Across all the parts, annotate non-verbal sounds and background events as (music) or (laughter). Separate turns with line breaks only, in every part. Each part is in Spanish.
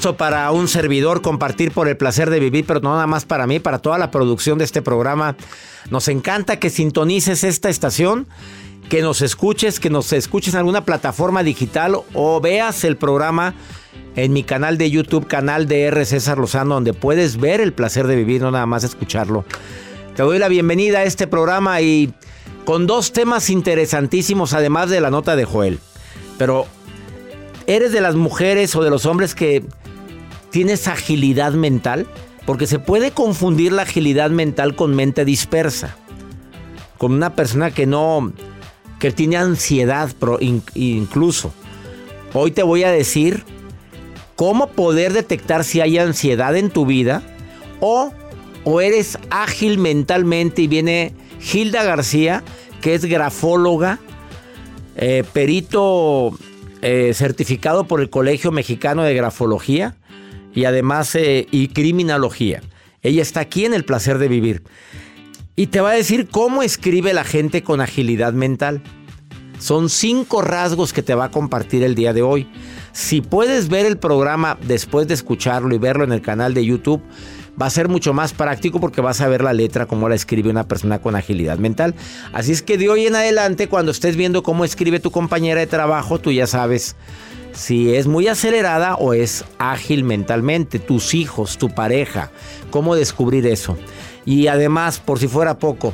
Gusto para un servidor compartir por el placer de vivir, pero no nada más para mí, para toda la producción de este programa. Nos encanta que sintonices esta estación, que nos escuches, que nos escuches en alguna plataforma digital o veas el programa en mi canal de YouTube, canal de R. César Lozano, donde puedes ver el placer de vivir, no nada más escucharlo. Te doy la bienvenida a este programa y con dos temas interesantísimos, además de la nota de Joel. Pero ¿Eres de las mujeres o de los hombres que tienes agilidad mental? Porque se puede confundir la agilidad mental con mente dispersa. Con una persona que no, que tiene ansiedad incluso. Hoy te voy a decir cómo poder detectar si hay ansiedad en tu vida o, o eres ágil mentalmente y viene Hilda García, que es grafóloga, eh, perito eh, certificado por el Colegio Mexicano de Grafología y además eh, y criminología. Ella está aquí en el placer de vivir y te va a decir cómo escribe la gente con agilidad mental. Son cinco rasgos que te va a compartir el día de hoy. Si puedes ver el programa después de escucharlo y verlo en el canal de YouTube, va a ser mucho más práctico porque vas a ver la letra como la escribe una persona con agilidad mental. Así es que de hoy en adelante, cuando estés viendo cómo escribe tu compañera de trabajo, tú ya sabes si es muy acelerada o es ágil mentalmente, tus hijos, tu pareja, cómo descubrir eso. Y además, por si fuera poco,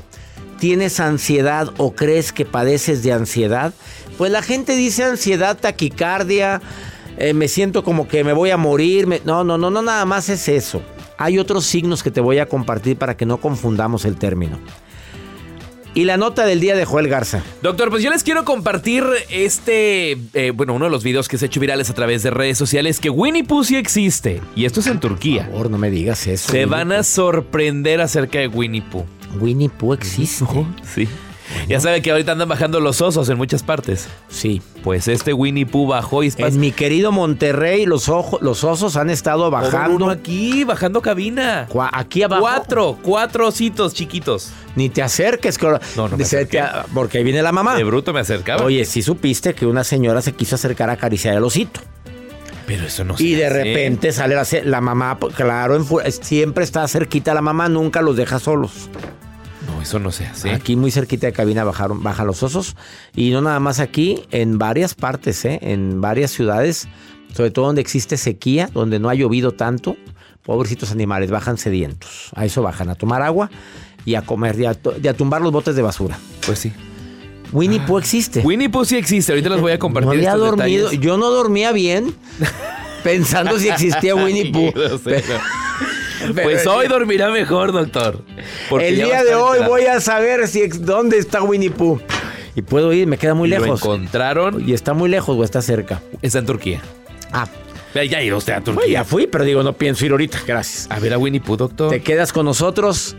¿tienes ansiedad o crees que padeces de ansiedad? Pues la gente dice ansiedad, taquicardia, eh, me siento como que me voy a morir. No, no, no, no, nada más es eso. Hay otros signos que te voy a compartir para que no confundamos el término. Y la nota del día de Joel Garza.
Doctor, pues yo les quiero compartir este, eh, bueno, uno de los videos que se ha hecho virales a través de redes sociales, que Winnie Pooh sí existe. Y esto es en Turquía.
Por favor, no me digas eso.
Se van a sorprender acerca de Winnie Pooh.
Winnie Pooh existe.
sí. Ya sabe que ahorita andan bajando los osos en muchas partes.
Sí.
Pues este Winnie Pooh bajó y...
En mi querido Monterrey los, los osos han estado bajando.
Uno aquí, bajando cabina.
aquí abajo.
Cuatro, cuatro ositos chiquitos.
Ni te acerques. Que... No, no me Porque ahí viene la mamá.
De bruto me acercaba.
Oye, sí supiste que una señora se quiso acercar a acariciar el osito.
Pero eso no
Y de repente sale la, la mamá, claro, siempre está cerquita la mamá, nunca los deja solos.
Eso no se hace.
Aquí muy cerquita de cabina bajaron, bajan los osos. Y no nada más aquí, en varias partes, ¿eh? en varias ciudades, sobre todo donde existe sequía, donde no ha llovido tanto, pobrecitos animales, bajan sedientos. A eso bajan, a tomar agua. y a comer y a, to- y a tumbar los botes de basura.
Pues sí.
Winnie Pooh existe.
Winnie Pooh sí existe. Ahorita les voy a (laughs) compartir
no había
estos
dormido,
detalles.
yo no dormía bien (laughs) pensando si existía Winnie Pooh. (laughs)
Pues hoy dormirá mejor, doctor.
el día de hoy
enterado.
voy a saber si dónde está Winnie Pooh. Y puedo ir, me queda muy
Y Lo
lejos.
encontraron.
Y está muy lejos o está cerca.
Está en Turquía.
Ah,
Ya ido usted a
pues
Turquía.
ya fui, pero digo, no pienso ir ahorita. Gracias.
A ver a Winnie Pooh, doctor.
Te quedas con nosotros.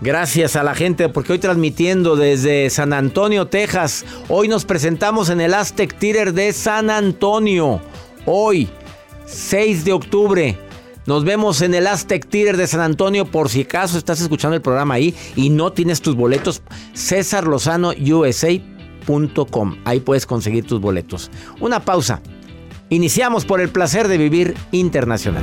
Gracias a la gente porque hoy transmitiendo desde San Antonio, Texas. Hoy nos presentamos en el Aztec Theater de San Antonio. Hoy, 6 de octubre. Nos vemos en el Aztec Theater de San Antonio. Por si acaso estás escuchando el programa ahí y no tienes tus boletos, cesarlozanousa.com. Ahí puedes conseguir tus boletos. Una pausa. Iniciamos por el placer de vivir internacional.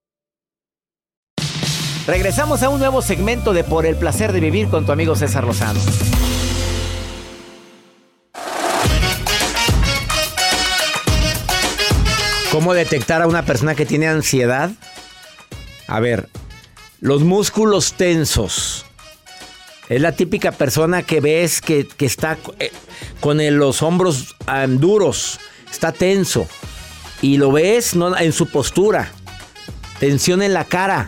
Regresamos a un nuevo segmento de Por el placer de vivir con tu amigo César Lozano. ¿Cómo detectar a una persona que tiene ansiedad? A ver, los músculos tensos. Es la típica persona que ves que, que está eh, con los hombros duros, está tenso. Y lo ves en su postura, tensión en la cara.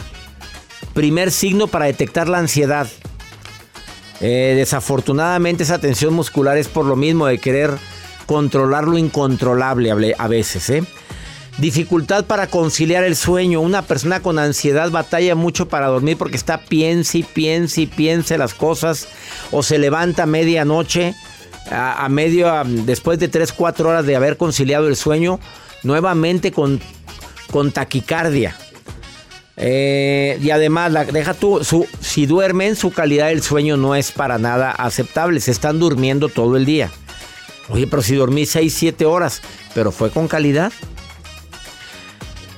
Primer signo para detectar la ansiedad. Eh, desafortunadamente esa tensión muscular es por lo mismo de querer controlar lo incontrolable a veces. ¿eh? Dificultad para conciliar el sueño. Una persona con ansiedad batalla mucho para dormir porque está piense y piense y piense las cosas. O se levanta a medianoche, a, medio, después de 3, 4 horas de haber conciliado el sueño, nuevamente con, con taquicardia. Eh, y además, deja tú, si duermen, su calidad del sueño no es para nada aceptable. Se están durmiendo todo el día. Oye, pero si dormí 6, 7 horas, pero fue con calidad.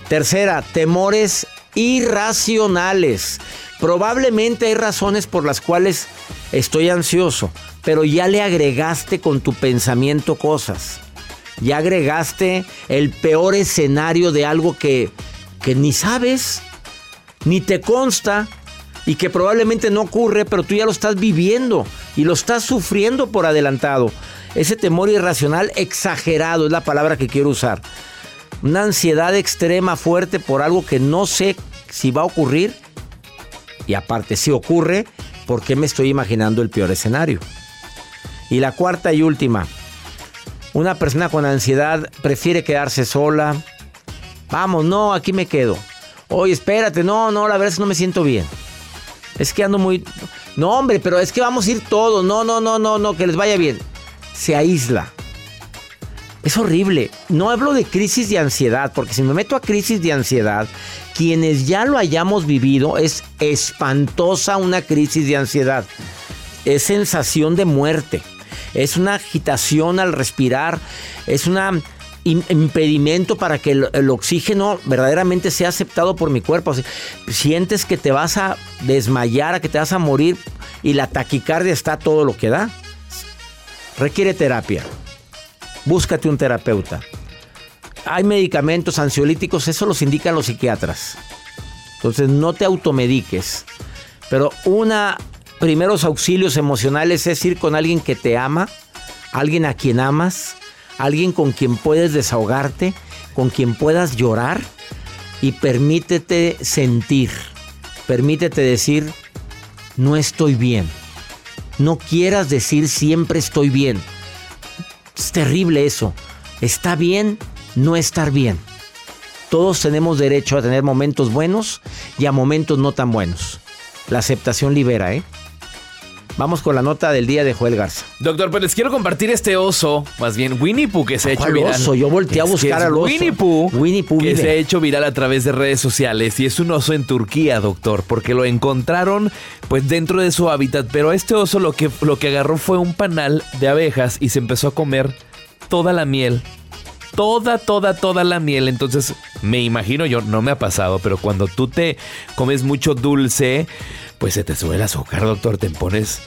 Tercera, temores irracionales. Probablemente hay razones por las cuales estoy ansioso, pero ya le agregaste con tu pensamiento cosas. Ya agregaste el peor escenario de algo que, que ni sabes, ni te consta y que probablemente no ocurre, pero tú ya lo estás viviendo y lo estás sufriendo por adelantado. Ese temor irracional exagerado es la palabra que quiero usar. Una ansiedad extrema fuerte por algo que no sé si va a ocurrir. Y aparte, si ocurre, ¿por qué me estoy imaginando el peor escenario? Y la cuarta y última. Una persona con ansiedad prefiere quedarse sola. Vamos, no, aquí me quedo. Oye, espérate, no, no, la verdad es que no me siento bien. Es que ando muy... No, hombre, pero es que vamos a ir todos. No, no, no, no, no, que les vaya bien. Se aísla. Es horrible. No hablo de crisis de ansiedad, porque si me meto a crisis de ansiedad, quienes ya lo hayamos vivido, es espantosa una crisis de ansiedad. Es sensación de muerte. Es una agitación al respirar. Es un impedimento para que el, oxígeno verdaderamente sea aceptado por mi cuerpo. Sientes que te vas a desmayar, que te vas a morir y la taquicardia está a todo lo que da. Requiere terapia. Búscate un terapeuta. Hay medicamentos ansiolíticos, eso los indican los psiquiatras. Entonces no te automediques. Pero una primeros auxilios emocionales es ir con alguien que te ama, alguien a quien amas, alguien con quien puedes desahogarte, con quien puedas llorar y permítete sentir. permítete decir, no estoy bien. No quieras decir siempre estoy bien. Es terrible eso. Está bien no estar bien. Todos tenemos derecho a tener momentos buenos y a momentos no tan buenos. La aceptación libera, ¿eh? Vamos con la nota del día de Joel Garza.
Doctor, pues les quiero compartir este oso, más bien Winnie Pooh, que se ha hecho
¿Cuál
viral.
oso? Yo volteé a buscar al oso.
Winnie Pooh,
Winnie Pooh
que
vive.
se ha hecho viral a través de redes sociales y es un oso en Turquía, doctor, porque lo encontraron pues dentro de su hábitat, pero este oso lo que, lo que agarró fue un panal de abejas y se empezó a comer toda la miel. Toda, toda, toda la miel. Entonces, me imagino yo, no me ha pasado, pero cuando tú te comes mucho dulce, pues se te sube el azúcar, doctor. Te pones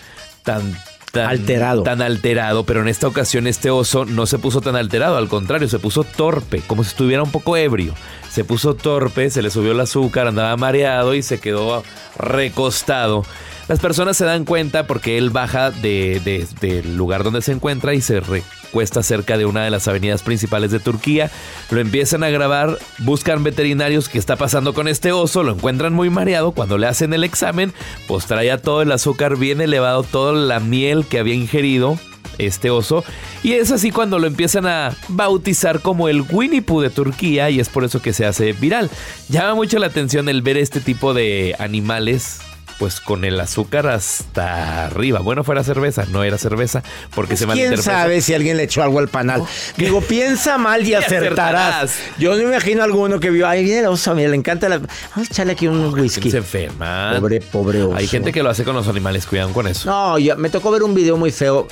tan, tan
Alterado.
Tan alterado. Pero en esta ocasión, este oso no se puso tan alterado. Al contrario, se puso torpe, como si estuviera un poco ebrio. Se puso torpe, se le subió el azúcar, andaba mareado y se quedó recostado. Las personas se dan cuenta porque él baja de- de- del lugar donde se encuentra y se recuesta cerca de una de las avenidas principales de Turquía. Lo empiezan a grabar, buscan veterinarios qué está pasando con este oso, lo encuentran muy mareado. Cuando le hacen el examen, pues traía todo el azúcar bien elevado, toda la miel que había ingerido este oso. Y es así cuando lo empiezan a bautizar como el Winnie Pooh de Turquía y es por eso que se hace viral. Llama mucho la atención el ver este tipo de animales. Pues con el azúcar hasta arriba. Bueno, fuera cerveza, no era cerveza, porque se
¿Quién sabe si alguien le echó algo al panal? Digo, piensa mal y (laughs) acertarás.
acertarás.
Yo me imagino a alguno que vio, ay, viene el oso, mira, le encanta la... Vamos a echarle aquí unos whisky.
Se enferma.
Pobre, pobre oso.
Hay gente que lo hace con los animales, cuidan con eso.
No, yo, me tocó ver un video muy feo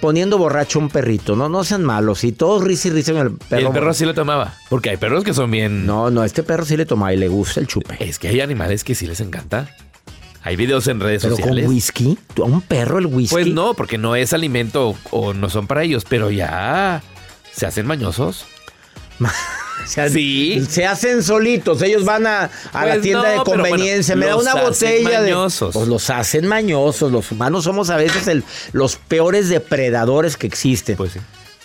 poniendo borracho a un perrito. No, no sean malos. Y todos risa y risa con el perro.
el perro sí lo tomaba. Porque hay perros que son bien.
No, no, este perro sí le toma y le gusta el chupe.
Es que hay animales que sí les encanta. Hay videos en redes
Pero
sociales.
con whisky, ¿Tú, a un perro el whisky.
Pues no, porque no es alimento o no son para ellos, pero ya se hacen mañosos. (laughs)
Se,
Sí.
se hacen solitos, ellos van a, a la
Pues
tienda
no,
de
pero bueno,
conveniencia, me da
los
una
hacen
botella
mañosos.
de. Pues los hacen mañosos. Los humanos somos a veces el- los peores depredadores que existen.
Pues sí.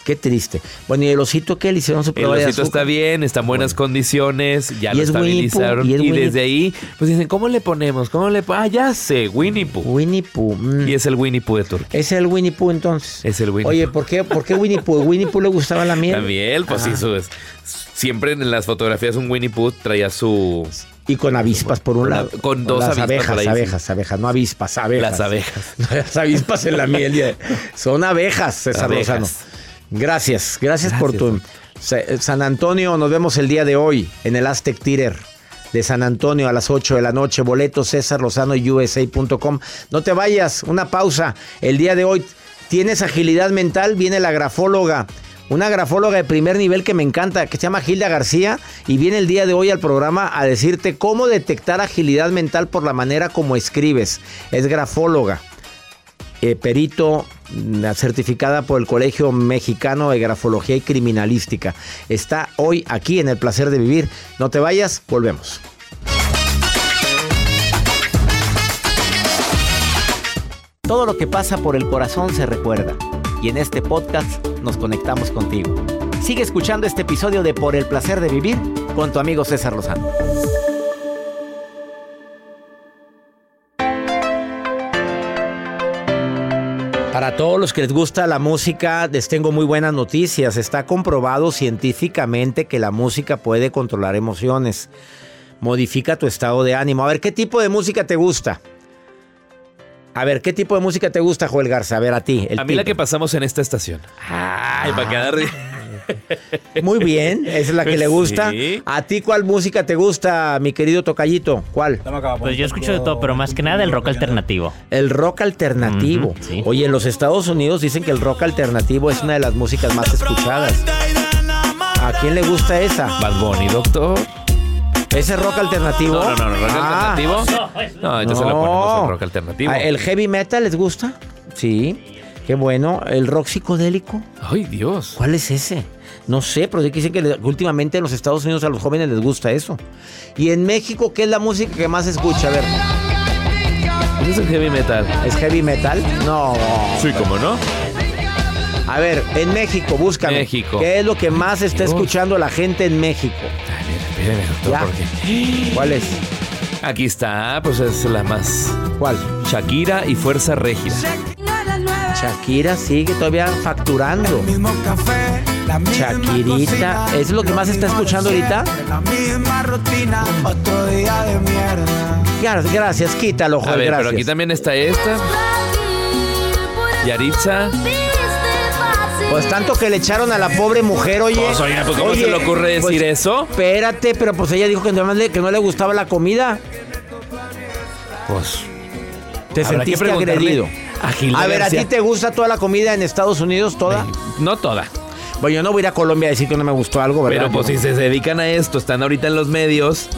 Qué triste. Bueno, ¿y el osito qué le hicieron su
El
prueba de
osito está bien, está en buenas condiciones, ya
Y
lo
es Pooh,
estabilizaron.
y es
desde ahí, pues dicen, ¿cómo le ponemos? ¿Cómo le? Ah, ya sé, Winnie Pooh.
Winnie Pooh. mm.
Y es el Winnie Pooh de Turquía.
¿Es el Winnie Pooh entonces?
Es el Winnie
Oye,
Pooh.
¿por qué, ¿por qué Winnie Pooh? ¿Winnie Pooh le gustaba la miel?
La miel, pues
Ah.
sí, su- siempre en las fotografías un Winnie Pooh traía su...
Y con avispas por un lado.
con dos
Las
avispas
abejas, abejas, abejas, no avispas, abejas.
Las abejas. (laughs)
Las avispas en la miel. Son abejas, César
Abejas.
Lozano. Gracias, gracias, por tu... Sa- San Antonio, nos vemos el día de hoy en el Aztec Theater de San Antonio a las 8 de la noche. Boletos César Lozano USA.com. No te vayas, una pausa. El día de hoy tienes agilidad mental, viene la grafóloga. Una grafóloga de primer nivel que me encanta, que se llama Gilda García, y viene el día de hoy al programa a decirte cómo detectar agilidad mental por la manera como escribes. Es grafóloga eh, perito mm, certificada por el Colegio Mexicano de Grafología y Criminalística. Está hoy aquí en el placer de vivir. No te vayas, volvemos. Todo lo que pasa por el corazón se recuerda y en este podcast nos conectamos contigo. Sigue escuchando este episodio de Por el placer de vivir con tu amigo César Lozano. Para todos los que les gusta la música, les tengo muy buenas noticias. Está comprobado científicamente que la música puede controlar emociones. Modifica tu estado de ánimo. A ver, ¿qué tipo de música te gusta? A ver, ¿qué tipo de música te gusta, Joel Garza? A ver, a ti. el
A mí la que pasamos en esta estación. Ay, para quedar... (laughs)
Muy bien, esa es la que le gusta.
Sí.
¿A ti cuál música te gusta, mi querido Tocayito? ¿Cuál?
Pues yo escucho de todo, pero más que nada el rock alternativo.
El rock alternativo.
Sí.
Oye, en los Estados Unidos dicen que el rock alternativo es una de las músicas más escuchadas. ¿A quién le gusta esa?
Bad Bunny, doctor.
¿Ese rock alternativo?
No, no, no, rock
Ah.
alternativo. No, entonces le ponemos el rock alternativo.
Ah, ¿El heavy metal les gusta? Sí. Qué bueno. ¿El rock psicodélico?
Ay, Dios.
¿Cuál es ese? No sé, pero sí que dicen que últimamente en los Estados Unidos a los jóvenes les gusta eso. Y en México, ¿qué es la música que más se escucha? A ver,
¿Qué es el heavy metal?
¿es heavy metal? No.
Sí, ¿cómo no?
A ver, en México, búscame.
México.
¿Qué es lo que más está escuchando la gente en México?
Doctor,
Ya.
porque...
¿Cuál es?
Aquí está, pues es la más.
¿Cuál?
Shakira y Fuerza Régida.
Shakira sigue todavía facturando.
Mismo café,
Shakirita. ¿es lo que más está escuchando ahorita?
La misma rutina, otro día de mierda.
Gracias, quítalo,
A
Joel,
ver,
gracias.
pero aquí también está esta. Yaritza.
Pues tanto que le echaron a la pobre mujer, oye.
Pues, pues, ¿cómo se le ocurre decir eso?
Espérate, pero pues ella dijo que no, le, que no le gustaba la comida.
Pues.
Te sentiste agredido.
A,
A ver, ¿a ti te gusta toda la comida en Estados Unidos, toda?
No toda.
Bueno, yo no voy a ir a Colombia a decir que no me gustó algo, ¿verdad?
Pero pues si se dedican a esto, están ahorita en los medios.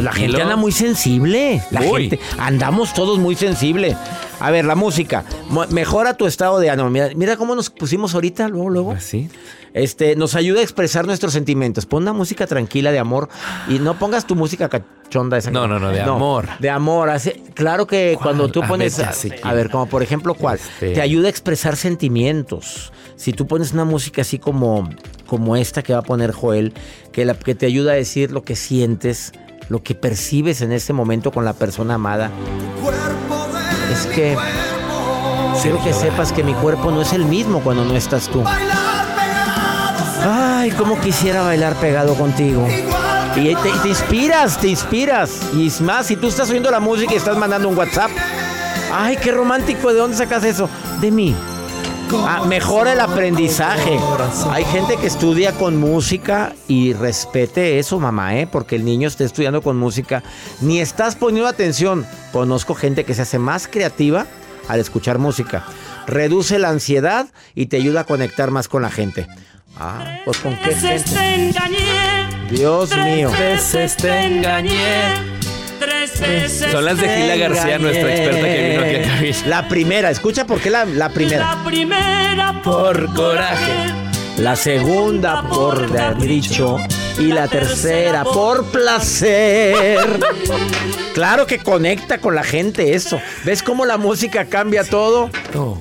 La gente anda muy sensible. La gente, andamos todos muy sensible. A ver, la música. Mo- Mejora tu estado de ánimo. Mira, mira cómo nos pusimos ahorita, luego, luego.
Pues sí.
Este, nos ayuda a expresar nuestros sentimientos. Pon una música tranquila de amor y no pongas tu música cachonda esa.
No, no, no, de amor.
De amor. Hace- claro que
¿Cuál?
cuando tú
A
pones,
ver,
a,
ya sé quién.
a ver, como por ejemplo, ¿cuál?
Este-
Te ayuda a expresar sentimientos. Si tú pones una música así como, como esta que va a poner Joel, que, la, que te ayuda a decir lo que sientes, lo que percibes en ese momento con la persona amada. Es que quiero que sepas que mi cuerpo no es el mismo cuando no estás tú. Ay, cómo quisiera bailar pegado contigo. Y te, te inspiras, te inspiras. Y es más, si tú estás oyendo la música y estás mandando un WhatsApp. Ay, qué romántico, ¿de dónde sacas eso? De mí. Ah, mejora el aprendizaje. Hay gente que estudia con música y respete eso, mamá, ¿eh? Porque el niño está estudiando con música. Ni estás poniendo atención. Conozco gente que se hace más creativa al escuchar música. Reduce la ansiedad y te ayuda a conectar más con la gente. Ah, pues con qué gente. Dios mío.
veces te engañé. Son las de Gila García, nuestra experta que vino aquí a cabina.
La primera, escucha por qué la, la primera.
Por coraje.
La segunda por dicho y la tercera por placer. (laughs) Claro que conecta con la gente eso. ¿Ves cómo la música cambia todo?
Oh.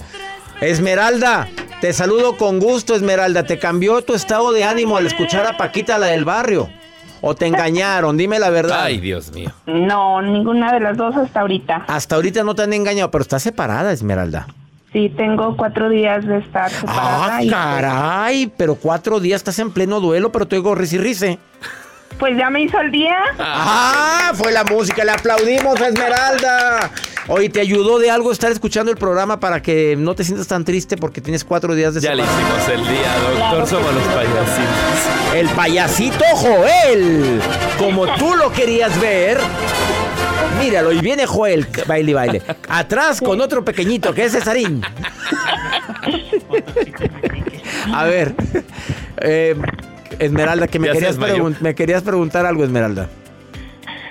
Esmeralda, te saludo con gusto, Esmeralda. ¿Te cambió tu estado de ánimo al escuchar a Paquita, la del barrio? ¿O te engañaron? Dime la verdad.
Ay, Dios mío.
No, ninguna de las dos hasta ahorita.
Hasta ahorita no te han engañado, pero estás separada, Esmeralda.
Sí, tengo cuatro días de estar separada.
Ah,
y
caray, pero cuatro días estás en pleno duelo, pero te oigo risi rice.
pues ya me hizo el día.
Ah, fue la música, le aplaudimos a Esmeralda. Oye, ¿te ayudó de algo estar escuchando el programa para que no te sientas tan triste porque tienes cuatro días de
Ya le
separación?
hicimos el día, doctor.
Claro
Somos los payasitos.
El payasito Joel, como tú lo querías ver. Míralo, y viene Joel, baile y baile. Atrás con otro pequeñito que es Cesarín. A ver, eh, Esmeralda, que me
Ya
querías, me querías preguntar algo, Esmeralda.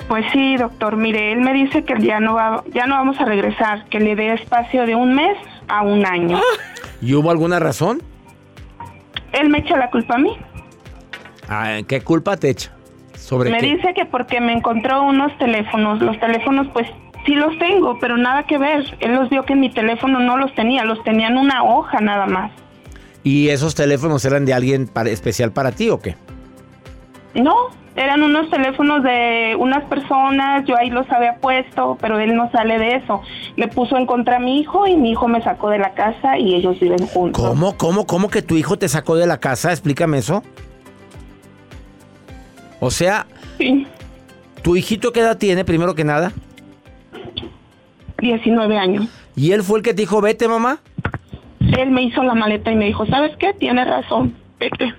Pues sí, doctor. Mire, él me dice que ya no va, ya no vamos a regresar, que le dé espacio de un mes a un año.
¿Y hubo alguna razón?
Él me echa la culpa a mí.
Ah, ¿Qué culpa te echa? ¿Sobre
Me
qué?
dice que porque me encontró unos teléfonos. Los teléfonos, pues sí los tengo, pero nada que ver. Él los vio que en mi teléfono no los tenía, los tenía en una hoja nada más.
¿Y esos teléfonos eran de alguien para- especial para ti o qué?
No, eran unos teléfonos de unas personas, yo ahí los había puesto, pero él no sale de eso. Le puso en contra a mi hijo y mi hijo me sacó de la casa y ellos viven juntos.
¿Cómo, cómo, cómo que tu hijo te sacó de la casa? Explícame eso. O sea,
Sí,
¿tu hijito qué edad tiene, primero que nada?
19 años.
¿Y él fue el que te dijo, vete, mamá?
Él me hizo la maleta y me dijo, ¿sabes qué? Tienes razón, vete.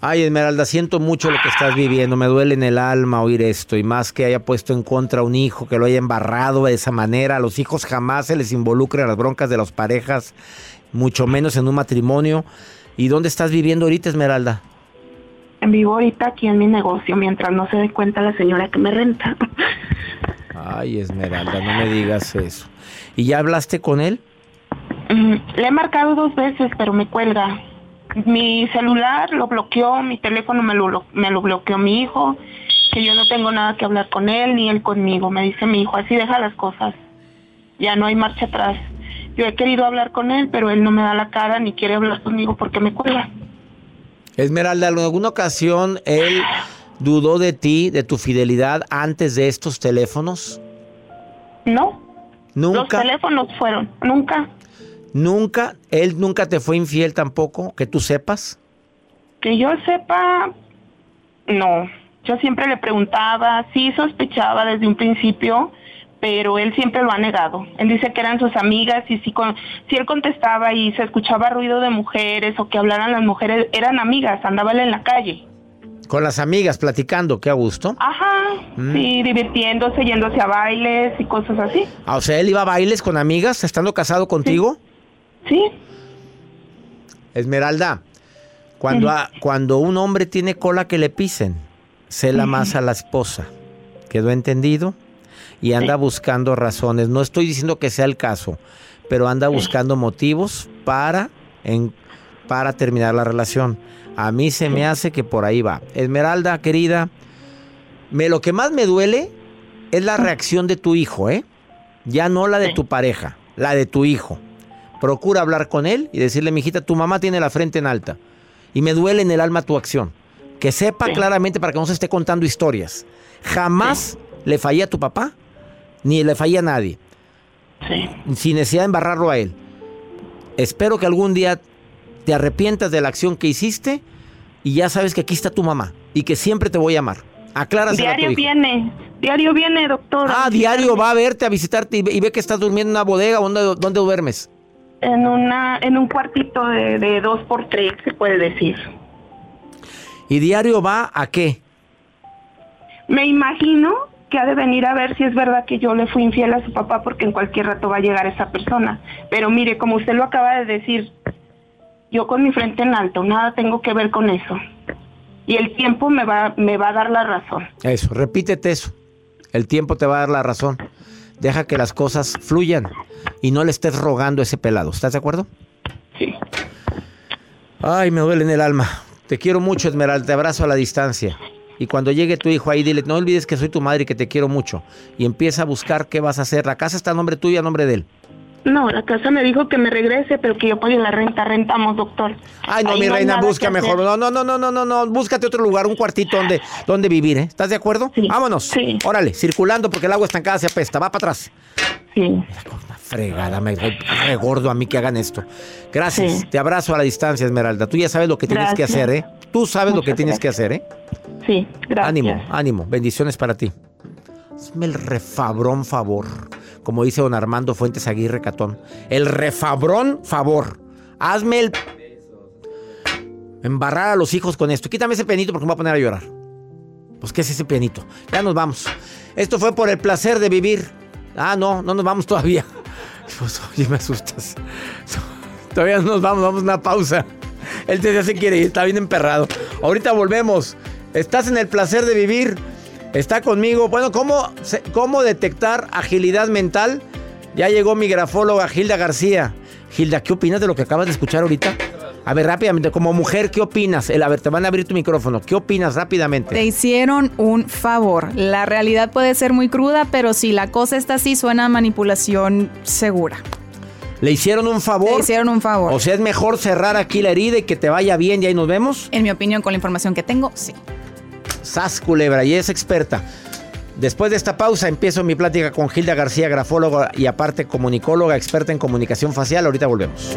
Ay, Esmeralda, siento mucho lo que estás viviendo. Me duele en el alma oír esto. Y más que haya puesto en contra a un hijo, que lo haya embarrado de esa manera. A los hijos jamás se les involucra en las broncas de las parejas, mucho menos en un matrimonio. ¿Y dónde estás viviendo ahorita, Esmeralda?
En vivo ahorita aquí en mi negocio mientras no se dé cuenta la señora que me renta.
Ay, Esmeralda, no me digas eso. ¿Y ya hablaste con él?
Mm, Le he marcado dos veces, pero me cuelga. Mi celular lo bloqueó, mi teléfono me lo, me lo bloqueó mi hijo, que yo no tengo nada que hablar con él ni él conmigo. Me dice mi hijo, así deja las cosas. Ya no hay marcha atrás. Yo he querido hablar con él, pero él no me da la cara ni quiere hablar conmigo porque me cuelga.
Esmeralda, ¿en alguna ocasión él ¿Dudó de ti, de tu fidelidad antes de estos teléfonos?
No.
¿Nunca?
Los teléfonos fueron, nunca.
¿Nunca? ¿Él nunca te fue infiel tampoco? Que tú sepas.
Que yo sepa, no. Yo siempre le preguntaba, sí sospechaba desde un principio, pero él siempre lo ha negado. Él dice que eran sus amigas y si, con, si él contestaba y se escuchaba ruido de mujeres o que hablaran las mujeres, eran amigas, andaba él en la calle.
Con las amigas, platicando, qué a gusto.
Ajá,
Mm.
sí, divirtiéndose, yéndose a bailes y cosas así.
Ah, o sea, él iba a bailes con amigas, estando casado contigo.
Sí.
Esmeralda, cuando, a- cuando un hombre tiene cola que le pisen, cela más a la esposa. ¿Quedó entendido? Y anda buscando razones. No estoy diciendo que sea el caso, pero anda buscando motivos para, en- para terminar la relación. A mí se me hace que por ahí va. Esmeralda, querida, me, lo que más me duele es la reacción de tu hijo, ¿eh? Ya no la de tu pareja, la de tu hijo. Procura hablar con él y decirle, mijita, tu mamá tiene la frente en alta. Y me duele en el alma tu acción. Que sepa claramente para que no se esté contando historias. Jamás le fallé a tu papá, ni le fallé a nadie. Sin necesidad de embarrarlo a él. Espero que algún día te arrepientas de la acción que hiciste y ya sabes que aquí está tu mamá y que siempre te voy a amar. Acláraselo a tu
Diario viene, diario viene, doctor.
Ah, diario va a verte, a visitarte y ve, y ve que estás durmiendo en una bodega. ¿Dónde, dónde duermes?
En, una, en un cuartito de, de dos por tres, se puede decir.
¿Y diario va a qué?
Me imagino que ha de venir a ver si es verdad que yo le fui infiel a su papá porque en cualquier rato va a llegar esa persona. Pero mire, como usted lo acaba de decir, yo con mi frente en alto, nada tengo que ver con eso. Y el tiempo me va, me va a dar la razón.
Eso, repítete eso. El tiempo te va a dar la razón. Deja que las cosas fluyan y no le estés rogando ese pelado. ¿Estás de acuerdo?
Sí.
Ay, me duele en el alma. Te quiero mucho, Esmeralda. Te abrazo a la distancia. Y cuando llegue tu hijo ahí, dile, no olvides que soy tu madre y que te quiero mucho. Y empieza a buscar qué vas a hacer. La casa está a nombre tuyo y a nombre de él.
No, la casa me dijo que me regrese, pero que yo pague la renta. Rentamos, doctor.
Ay, no,
Ahí
mi reina, busca mejor. No, no, no, no, no, no, no. Búscate otro lugar, un cuartito donde, donde vivir, ¿eh? ¿Estás de acuerdo? Vámonos. Órale, circulando porque el agua estancada se apesta. Va para atrás.
Sí.
Una fregada, me me gordo a mí que hagan esto. Gracias. Te abrazo a la distancia, Esmeralda. Tú ya sabes lo que tienes que hacer, ¿eh? Tú sabes lo que tienes que hacer, ¿eh?
Sí, gracias.
Ánimo, ánimo. Bendiciones para ti. Hazme el refabrón favor. Como dice don Armando Fuentes Aguirre Catón. El refabrón favor. Hazme el. Embarrar a los hijos con esto. Quítame ese pianito porque me voy a poner a llorar. Pues, ¿qué es ese pianito? Ya nos vamos. Esto fue por el placer de vivir. Ah, no, no nos vamos todavía. (laughs) Pues, oye, me asustas. (laughs) Todavía no nos vamos, vamos a una pausa. (laughs) Él ya se quiere ir, está bien emperrado. Ahorita volvemos. Estás en el placer de vivir. Está conmigo. Bueno, ¿cómo, cómo detectar agilidad mental? Ya llegó mi grafóloga Gilda García. Gilda, ¿qué opinas de lo que acabas de escuchar ahorita? A ver, rápidamente, como mujer, ¿qué opinas? El- a ver, te van a abrir tu micrófono. ¿Qué opinas rápidamente?
Te hicieron un favor. La realidad puede ser muy cruda, pero si la cosa está así, suena a manipulación segura.
¿Le hicieron un favor?
Le hicieron un favor.
O sea, es mejor cerrar aquí la herida y que te vaya bien y ahí nos vemos.
En mi opinión, con la información que tengo, sí.
Sas Culebra y es experta. Después de esta pausa empiezo mi plática con Gilda García, grafóloga y aparte comunicóloga, experta en comunicación facial. Ahorita volvemos.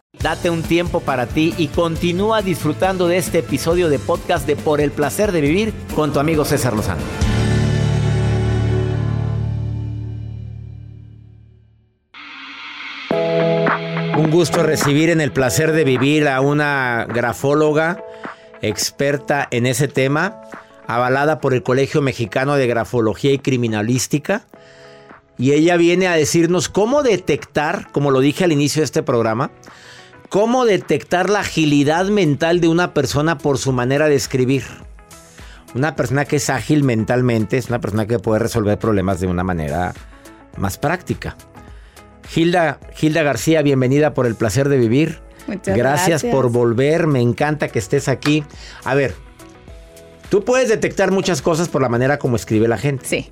Date un tiempo para ti y continúa disfrutando de este episodio de podcast de Por el placer de vivir con tu amigo César Lozano. Un gusto recibir en el placer de vivir a una grafóloga experta en ese tema, avalada por el Colegio Mexicano de Grafología y Criminalística. Y ella viene a decirnos cómo detectar, como lo dije al inicio de este programa, cómo detectar la agilidad mental de una persona por su manera de escribir. Una persona que es ágil mentalmente es una persona que puede resolver problemas de una manera más práctica. Hilda, Hilda García, bienvenida por el placer de vivir.
Muchas
gracias,
gracias.
por volver, me encanta que estés aquí. A ver, tú puedes detectar muchas cosas por la manera como escribe la gente.
Sí,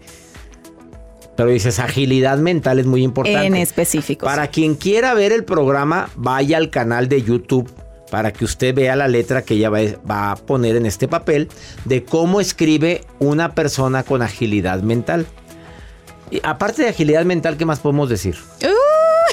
Pero dices, agilidad mental es muy importante.
en específico.
Para quien quiera ver el programa, vaya al canal de YouTube para que usted vea la letra que ella va, va a poner en este papel de cómo escribe una persona con agilidad mental. Y aparte de agilidad mental, ¿qué más podemos decir?
Uh,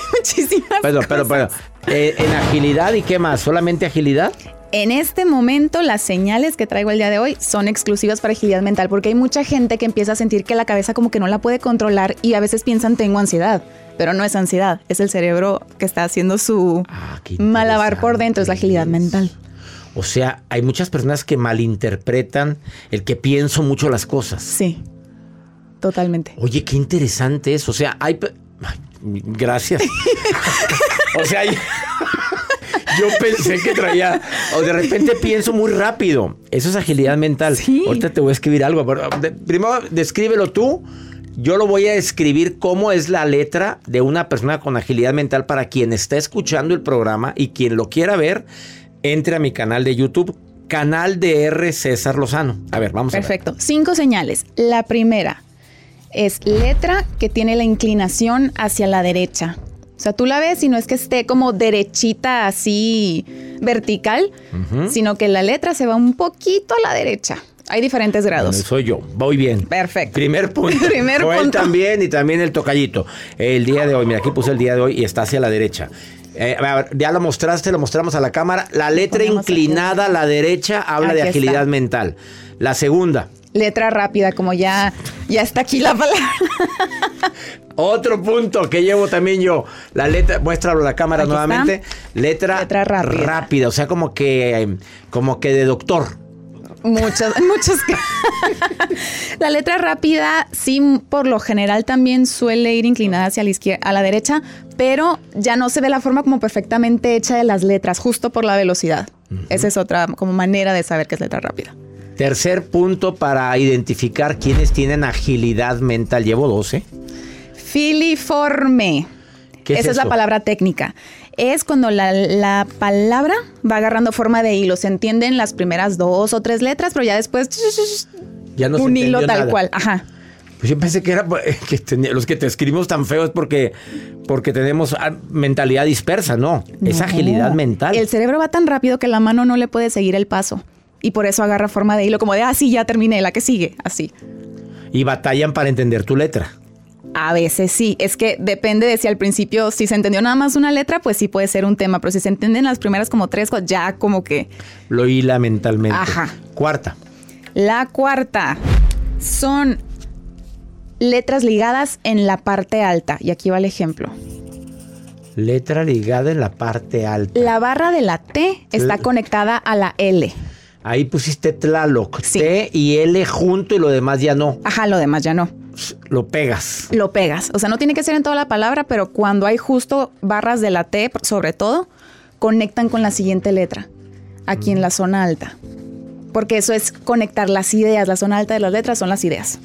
(laughs) muchísimas
Pero, pero, pero, eh, en agilidad y qué más, solamente agilidad.
En este momento, las señales que traigo el día de hoy son exclusivas para agilidad mental, porque hay mucha gente que empieza a sentir que la cabeza como que no la puede controlar y a veces piensan tengo ansiedad, pero no es ansiedad, es el cerebro que está haciendo su
Ah,
malabar por dentro, es la agilidad mental.
O sea, hay muchas personas que malinterpretan el que pienso mucho las cosas.
Sí, totalmente.
Oye, qué interesante eso. O sea, hay... Gracias. o sea, yo pensé que traía... O de repente pienso muy rápido. Eso es agilidad mental.
Sí.
Ahorita te voy a escribir algo. Primero, descríbelo tú. Yo lo voy a escribir cómo es la letra de una persona con agilidad mental para quien está escuchando el programa y quien lo quiera ver, entre a mi canal de YouTube, canal de R César Lozano. A ver, vamos a ver.
Perfecto. Cinco señales. La primera es letra que tiene la inclinación hacia la derecha. O sea, tú la ves y no es que esté como derechita así vertical, sino que la letra se va un poquito a la derecha. Hay diferentes grados.
Bueno, soy yo. Voy bien.
Perfecto.
Primer punto. (laughs)
Primer
Joel
punto.
también y también el tocallito. El día de hoy, mira, aquí puse el día de hoy y está hacia la derecha. Eh, a ver, ya lo mostraste, lo mostramos a la cámara. La letra
aquí.
inclinada a la derecha habla de
está.
agilidad mental. La segunda.
Letra rápida, como ya, ya está aquí la palabra.
Otro punto que llevo también yo. La letra, muéstralo a la cámara
Aquí está.
nuevamente. Letra,
Letra rápida.
o sea, como que, como que de doctor.
Muchos, (laughs) muchos. (laughs) la letra rápida, sí, por lo general también suele ir inclinada hacia la izquierda, a la derecha, pero ya no se ve la forma como perfectamente hecha de las letras, justo por la velocidad. Esa es otra como manera de saber que es letra rápida.
Tercer punto para identificar quienes tienen agilidad mental. Llevo 12.
Filiforme.
¿Qué es
Esa es la palabra técnica. Es cuando la, la palabra va agarrando forma de hilo. Se entienden las primeras dos o tres letras, pero ya después
Ya no se
un hilo tal
nada.
cual. Ajá.
Pues yo pensé que era (laughs) que los que te escribimos tan feos porque, porque tenemos mentalidad dispersa, no. Es
No.
agilidad mental.
El cerebro va tan rápido que la mano no le puede seguir el paso. Y por eso agarra forma de hilo, como de, ah, sí, ya terminé, la que sigue, así.
Y batallan para entender tu letra.
A veces sí, es que depende de si al principio, si se entendió nada más una letra, pues sí puede ser un tema, pero si se entienden las primeras como tres, pues ya como que...
Lo hila mentalmente.
Ajá.
Cuarta.
La cuarta son letras ligadas en la parte alta. Y aquí va el ejemplo.
Letra ligada en la parte alta.
La barra de la T está
L-
conectada a la L.
Ahí pusiste Tlaloc.
Sí.
T y L junto y lo demás ya no.
Ajá, lo demás ya no.
Lo pegas.
lo pegas. O sea, no tiene que ser en toda la palabra, pero cuando hay justo barras de la T, sobre todo, conectan con la siguiente letra, aquí en la zona alta. Porque eso es conectar las ideas. La zona alta de las letras son las ideas.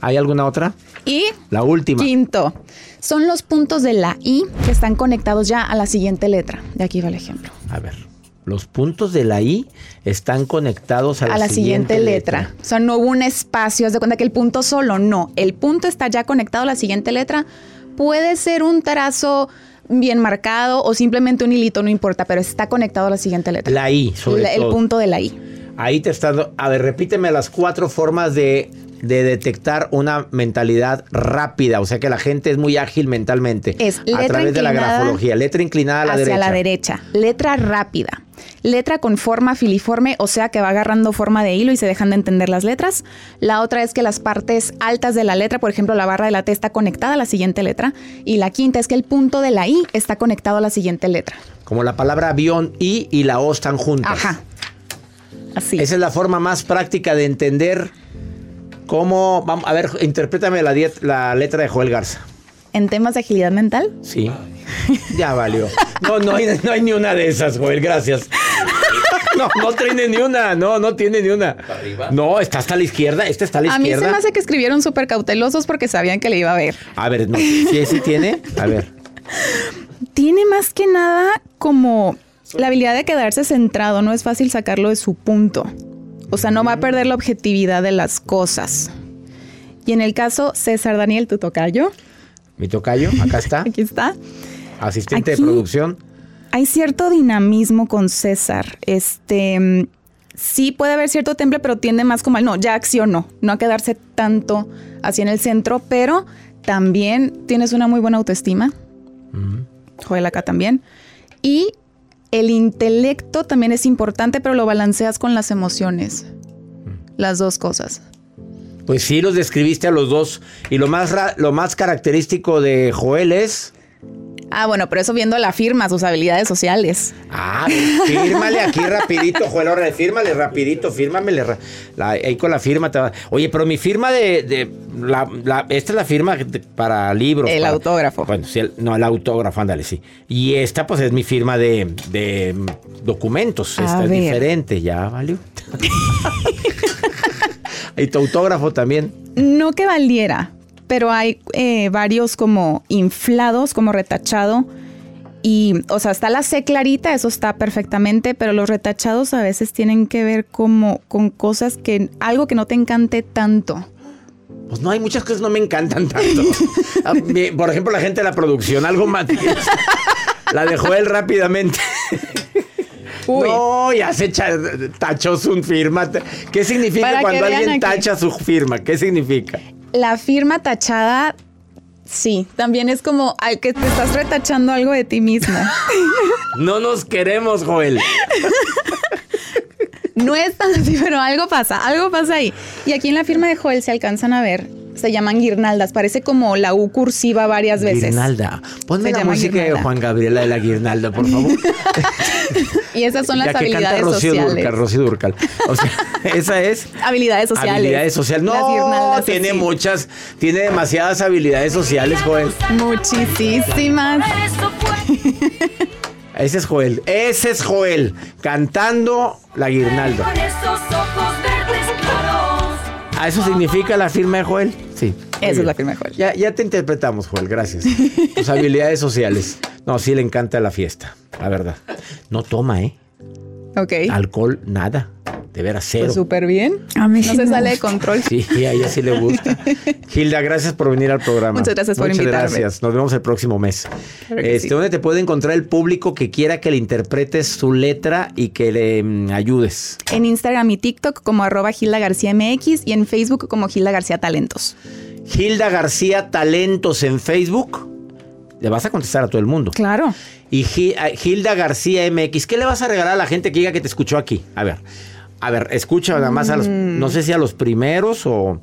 ¿Hay alguna otra?
Y
La última.
quinto, son los puntos de la I que están conectados ya a la siguiente letra. De aquí va el ejemplo.
A ver. Los puntos de la I están conectados a la,
a la siguiente, letra. O sea, no hubo un espacio, haz de cuenta que el punto solo, no. El punto está ya conectado a la siguiente letra. Puede ser un trazo bien marcado o simplemente un hilito, no importa, pero está conectado a la siguiente letra.
La I, sobre
La- el
todo.
punto de la I.
Ahí te está. A ver, repíteme las cuatro formas de de detectar una mentalidad rápida? O sea, que la gente es muy ágil mentalmente.
Es
a
letra
través de la grafología. Letra inclinada a la
hacia
derecha.
la derecha. Letra rápida. Letra con forma filiforme, o sea que va agarrando forma de hilo y se dejan de entender las letras. La otra es que las partes altas de la letra, por ejemplo, la barra de la T está conectada a la siguiente letra. Y la quinta es que el punto de la I está conectado a la siguiente letra.
Como la palabra avión, I y la O están juntas.
Ajá. Así.
Esa es la forma más práctica de entender cómo. Vamos, a ver, interprétame la, diet- la letra de Joel Garza.
En temas de agilidad mental,
Sí. Ya valió. No, no hay, no hay ni una de esas, Joel, gracias. No, no tiene ni una, no, no tiene ni una. No, está hasta la izquierda, esta está a la
a mí se
izquierda.
me hace que escribieron súper cautelosos porque sabían que le iba a ver.
A ver, no, ¿sí, sí tiene? A ver.
Tiene más que nada como la habilidad de quedarse centrado, no es fácil sacarlo de su punto. O sea, no va a perder la objetividad de las cosas. Y en el caso César Daniel, tu tocayo,
Mi tocayo, acá está, (laughs)
aquí está.
Asistente
Aquí.
de producción.
Hay cierto dinamismo con César. Este mm, sí puede haber cierto temple, pero tiende más como al no, ya accionó, no a quedarse tanto así en el centro, pero también tienes una muy buena autoestima. Joel acá también. Y el intelecto también es importante, pero lo balanceas con las emociones. Las dos cosas.
Pues sí, los describiste a los dos. Y lo más, ra- lo más característico de Joel es.
Ah, bueno, pero eso viendo la firma, sus habilidades sociales.
Ah, fírmale aquí (laughs) rapidito, Joel, ahora fírmale rapidito, fírmamele. la- ahí con la firma te va. Oye, pero mi firma de... de- la, la- esta es la firma de- para libros.
El
para-
autógrafo.
Bueno, sí, el- no, el autógrafo, ándale, sí. Y esta pues es mi firma de, de, documentos.
A
esta es diferente, ya valió. (laughs) (laughs) y tu autógrafo también.
No que valiera, pero hay eh, varios como inflados, como retachado. Y, o sea, está la C clarita, eso está perfectamente, pero los retachados a veces tienen que ver como con cosas que, algo que no te encante tanto.
Pues no, hay muchas cosas que no me encantan tanto. (laughs) Por ejemplo, la gente de la producción, algo más. La de Joel rápidamente.
Uy.
No, ya se echa, tachó su firma. ¿Qué significa
Para
cuando alguien
aquí.
tacha su firma? ¿Qué significa?
La firma tachada, sí, también es como ay, que te estás retachando algo de ti mismo. (laughs)
No nos queremos, Joel. (laughs)
No es tan así, pero algo pasa, algo pasa ahí. Y aquí en la firma de Joel se alcanzan a ver, se llaman guirnaldas, parece como la U cursiva varias veces.
Guirnalda. Ponme
Se
la música de. Juan Gabriela de la Guirnalda, por favor. (laughs)
Y esas son las
Ya que canta
habilidades
Rocío
sociales.
Durcal, Rocío Durcal. O sea, (laughs) esa es
Habilidades sociales.
habilidades sociales. No, tiene
así.
muchas, tiene demasiadas habilidades sociales, Joel.
Muchísimas. (laughs)
Ese es Joel. Ese es Joel. Cantando la guirnalda. ¿A eso significa la firma de Joel?
Esa es la firma de Joel.
Ya, ya te interpretamos, Joel. Gracias. Tus habilidades sociales. No, sí le encanta la fiesta. La verdad. No toma, ¿eh?
Ok.
Alcohol, nada. De veras, cero.
Pues súper bien.
A mí
No
sí
se sale de control.
Sí, a ella sí le gusta. (laughs) Hilda, gracias por venir al programa.
Muchas gracias por
Muchas
invitarme.
gracias. Nos vemos el próximo mes.
Claro
este,
sí.
¿Dónde te puede encontrar el público que quiera que le interpretes su letra y que le mm, ayudes?
En Instagram y TikTok como arroba Gilda García MX y en Facebook como Gilda García Talentos.
Hilda García Talentos en Facebook. Le vas a contestar a todo el mundo.
Claro.
Y Gi- a Hilda García MX. ¿Qué le vas a regalar a la gente que diga que te escuchó aquí? A ver. A ver, escucha nada más a los,
Mm.
no sé si a los primeros o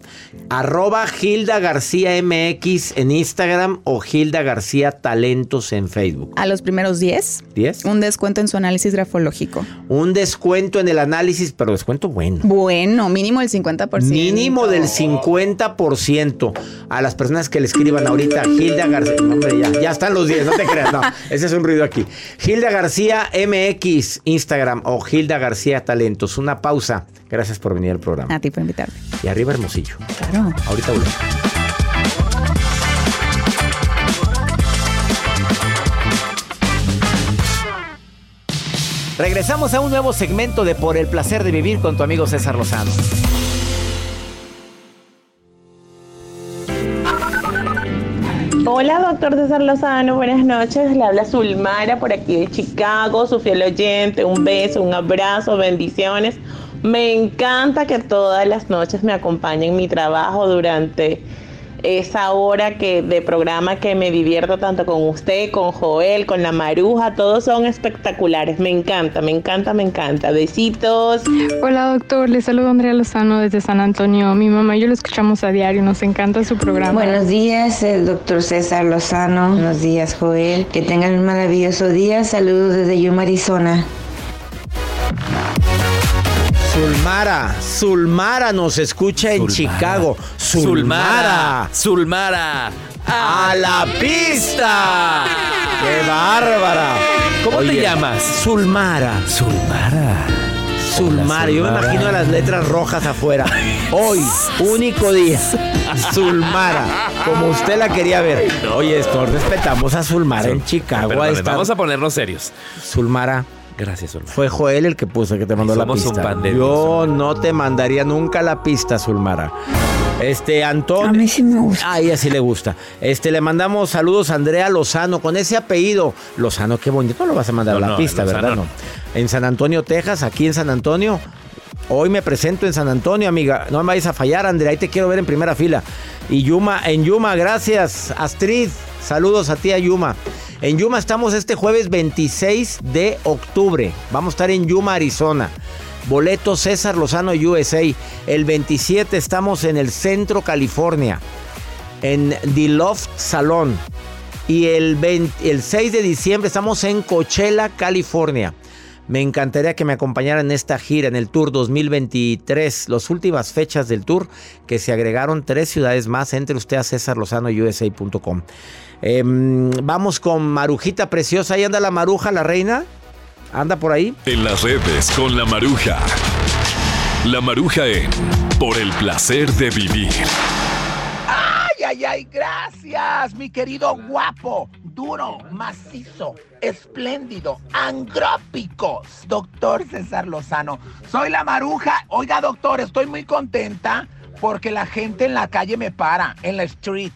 arroba Hilda García MX en Instagram o Hilda García Talentos en Facebook.
A los primeros 10,
¿10?
un descuento en su análisis grafológico.
Un descuento en el análisis, pero descuento bueno.
Bueno, mínimo el 50%.
Mínimo del 50% a las personas que le escriban ahorita Hilda García. no, hombre, ya, ya están los 10, no te creas, no. (laughs) Ese es un ruido aquí. Hilda García MX, Instagram o Hilda García Talentos. Una pausa. Gracias por venir al programa.
A ti por invitarme.
Y arriba Hermosillo.
Claro.
Ahorita volvemos.
Regresamos a un nuevo segmento de Por el placer de vivir con tu amigo César Lozano.
Hola, doctor César Lozano, buenas noches. Le habla Zulmara por aquí de Chicago, su fiel oyente. Un beso, un abrazo, bendiciones. Me encanta que todas las noches me acompañen en mi trabajo durante esa hora que de programa que me divierto tanto con usted, con Joel, con la Maruja, todos son espectaculares. Me encanta, me encanta, me encanta. Besitos.
Hola doctor, le saludo Andrea Lozano desde San Antonio. Mi mamá y yo lo escuchamos a diario, nos encanta su programa.
Buenos días, el doctor César Lozano. Buenos días, Joel. Que tengan un maravilloso día. Saludos desde Yuma, Arizona.
Zulmara, Zulmara nos escucha en Chicago. Zulmara.
Zulmara.
¡A la pista! ¡Qué bárbara!
¿Cómo te llamas?
Zulmara.
Zulmara.
Zulmara. Yo me imagino las letras rojas afuera. Hoy, único día. Zulmara. Como usted la quería ver. Oye, esto, respetamos a Zulmara en Chicago.
Perdone,
Ahí está.
vamos a ponernos serios.
Zulmara.
Gracias, Zulmara.
Fue Joel el que puso que te mandó la
Somos un
pista.
pan de
Yo no te mandaría nunca la pista, Zulmara. Este, Antonio. A mí
sí me gusta.
A ella sí le gusta. Este, le mandamos saludos a Andrea Lozano con ese apellido. Lozano, qué bonito. No lo vas a mandar
No,
a la
no,
pista,
Lozano
¿verdad?
No.
En San Antonio, Texas, aquí en San Antonio. Hoy me presento en San Antonio, amiga. No me vayas a fallar, Andrea. Ahí te quiero ver en primera fila. Y Yuma, en Yuma, gracias. Astrid, saludos a ti, a Yuma. En Yuma estamos este jueves 26 de octubre. Vamos a estar en Yuma, Arizona. Boleto César Lozano USA. El 27 estamos en el centro California. En The Loft Salón. Y el, 20 el 6 de diciembre estamos en Coachella, California. Me encantaría que me acompañaran en esta gira, en el Tour 2023, las últimas fechas del Tour, que se agregaron tres ciudades más. Entre usted a César Lozano USA.com. Em, vamos con Marujita Preciosa. Ahí anda la Maruja, la reina. Anda por ahí.
En las redes con la maruja. La maruja en Por el placer de vivir.
Ay, ay, ay, gracias, mi querido guapo, duro, macizo, espléndido, angrópico, doctor César Lozano. Soy la maruja. Oiga, doctor, estoy muy contenta porque la gente en la calle me para, en la street.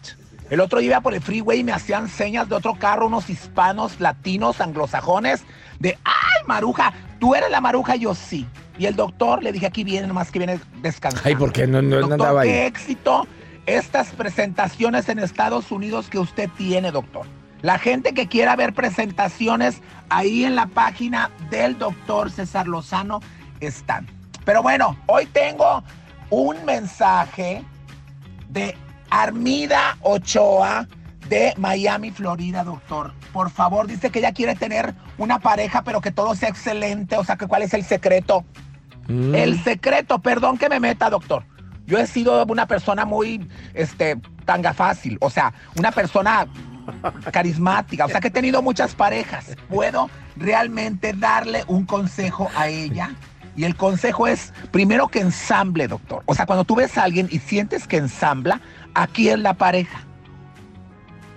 El otro día iba por el freeway y me hacían señas de otro carro, unos hispanos, latinos, anglosajones, de, ay, maruja, tú eres la maruja, yo sí. Y el doctor le dije, aquí viene, nomás que viene descansando.
Ay, ¿por qué no, no, no
Doctor,
andaba
qué
ahí?
éxito estas presentaciones en Estados Unidos que usted tiene, doctor. La gente que quiera ver presentaciones ahí en la página del doctor César Lozano están. Pero bueno, hoy tengo un mensaje de Armida Ochoa de Miami, Florida, doctor. Por favor, dice que ella quiere tener una pareja, pero que todo sea excelente. O sea, que cuál es el secreto.
Mm.
El secreto, perdón que me meta, doctor. Yo he sido una persona muy, este, tanga fácil. O sea, una persona carismática. O sea, que he tenido muchas parejas. Puedo realmente darle un consejo a ella. Y el consejo es, primero que ensamble, doctor. O sea, cuando tú ves a alguien y sientes que ensambla, aquí es la pareja.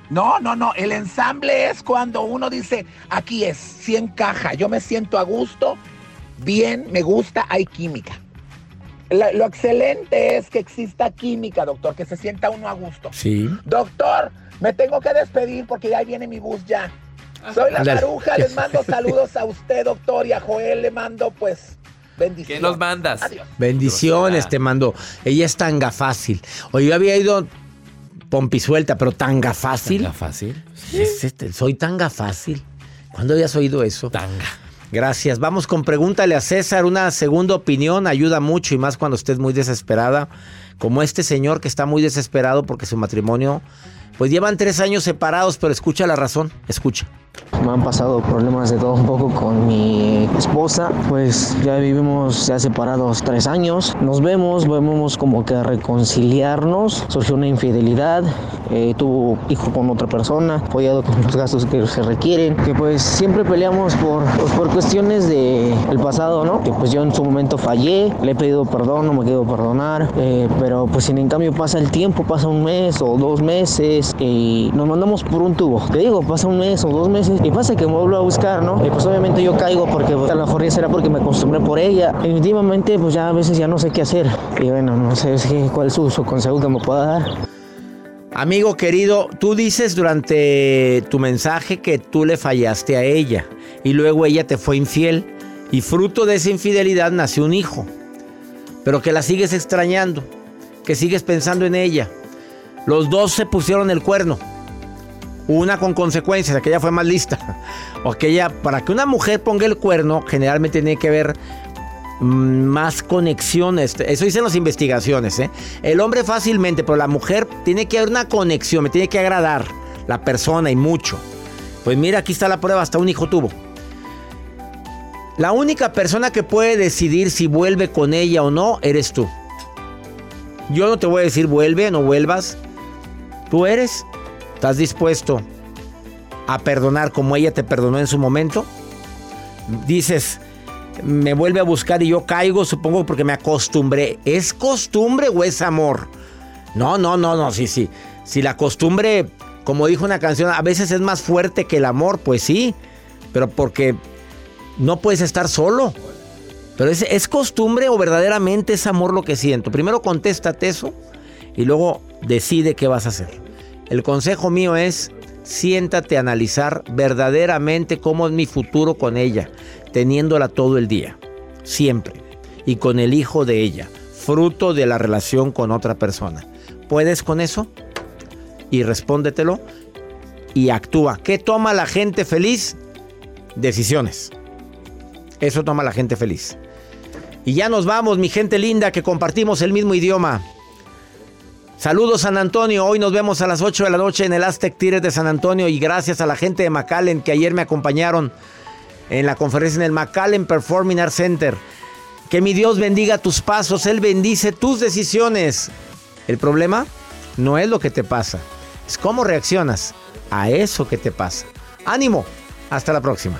No, no, no. El ensamble es cuando uno dice, aquí es, si encaja, yo me siento a gusto, bien, me gusta, hay química. La- lo excelente es que exista química, doctor, que se sienta uno a gusto.
Sí.
Doctor, me tengo que despedir porque ya viene mi bus ya. Soy la maruja, les mando (laughs) saludos a usted, doctor, y a Joel le mando, pues, bendiciones.
¿Qué nos mandas?
Bendiciones te mando. Ella es tanga fácil. Oye, yo había ido pompisuelta, pero tanga fácil.
¿Tanga fácil?
Es este, soy tanga fácil. ¿Cuándo habías oído eso?
Tanga.
Gracias. Vamos con pregúntale a César. Una segunda opinión ayuda mucho y más cuando estés muy desesperada. Como este señor que está muy desesperado porque su matrimonio, pues llevan tres años separados, pero escucha la razón. Escucha.
Me han pasado problemas de todo un poco con mi esposa, pues ya vivimos ya separados tres años. Nos vemos, vemos como que a reconciliarnos. Surgió una infidelidad, eh, tuvo hijo con otra persona, apoyado con los gastos que se requieren. Que pues siempre peleamos por, pues, por cuestiones de el pasado, ¿no? Que pues yo en su momento fallé, le he pedido perdón, no me quiero perdonar, eh, pero pues sin en cambio pasa el tiempo, pasa un mes o dos meses y nos mandamos por un tubo. Te digo, pasa un mes o dos meses y pasa que me vuelvo a buscar, ¿no? Y pues obviamente yo caigo porque pues, a lo mejor ya será porque me acostumbré por ella. Y últimamente pues ya a veces ya no sé qué hacer. Y bueno, no sé cuál es su, su consejo que me pueda dar.
Amigo querido, tú dices durante tu mensaje que tú le fallaste a ella y luego ella te fue infiel y fruto de esa infidelidad nació un hijo. pero que la sigues extrañando, que sigues pensando en ella. Los dos se pusieron el cuerno. Una con consecuencias, aquella fue más lista. (laughs) O aquella, para que una mujer ponga el cuerno, generalmente tiene que ver mm, más conexiones. Eso dicen las investigaciones. ¿eh? El hombre fácilmente, pero la mujer tiene que haber una conexión, me tiene que agradar la persona y mucho. Pues mira, aquí está la prueba, hasta un hijo tuvo. La única persona que puede decidir si vuelve con ella o no, eres tú. Yo no te voy a decir vuelve, no vuelvas. Tú eres. ¿Estás dispuesto a perdonar como ella te perdonó en su momento? Dices, me vuelve a buscar y yo caigo, supongo porque me acostumbré. ¿Es costumbre o es amor? No, no, no, no, sí, sí. Si la costumbre, como dijo una canción, a veces es más fuerte que el amor, pues sí. Pero porque no puedes estar solo. Pero ¿es, ¿es costumbre o verdaderamente es amor lo que siento? Primero contéstate eso y luego decide qué vas a hacer. El consejo mío es siéntate a analizar verdaderamente cómo es mi futuro con ella, teniéndola todo el día, siempre, y con el hijo de ella, fruto de la relación con otra persona. ¿Puedes con eso? Y respóndetelo y actúa. ¿Qué toma la gente feliz? Decisiones. Eso toma la gente feliz. Y ya nos vamos, mi gente linda, que compartimos el mismo idioma. Saludos San Antonio, hoy nos vemos a las 8 de la noche en el Aztec Tires de San Antonio y gracias a la gente de McAllen que ayer me acompañaron en la conferencia en el McAllen Performing Arts Center. Que mi Dios bendiga tus pasos, Él bendice tus decisiones. El problema no es lo que te pasa, es cómo reaccionas a eso que te pasa. Ánimo, hasta la próxima.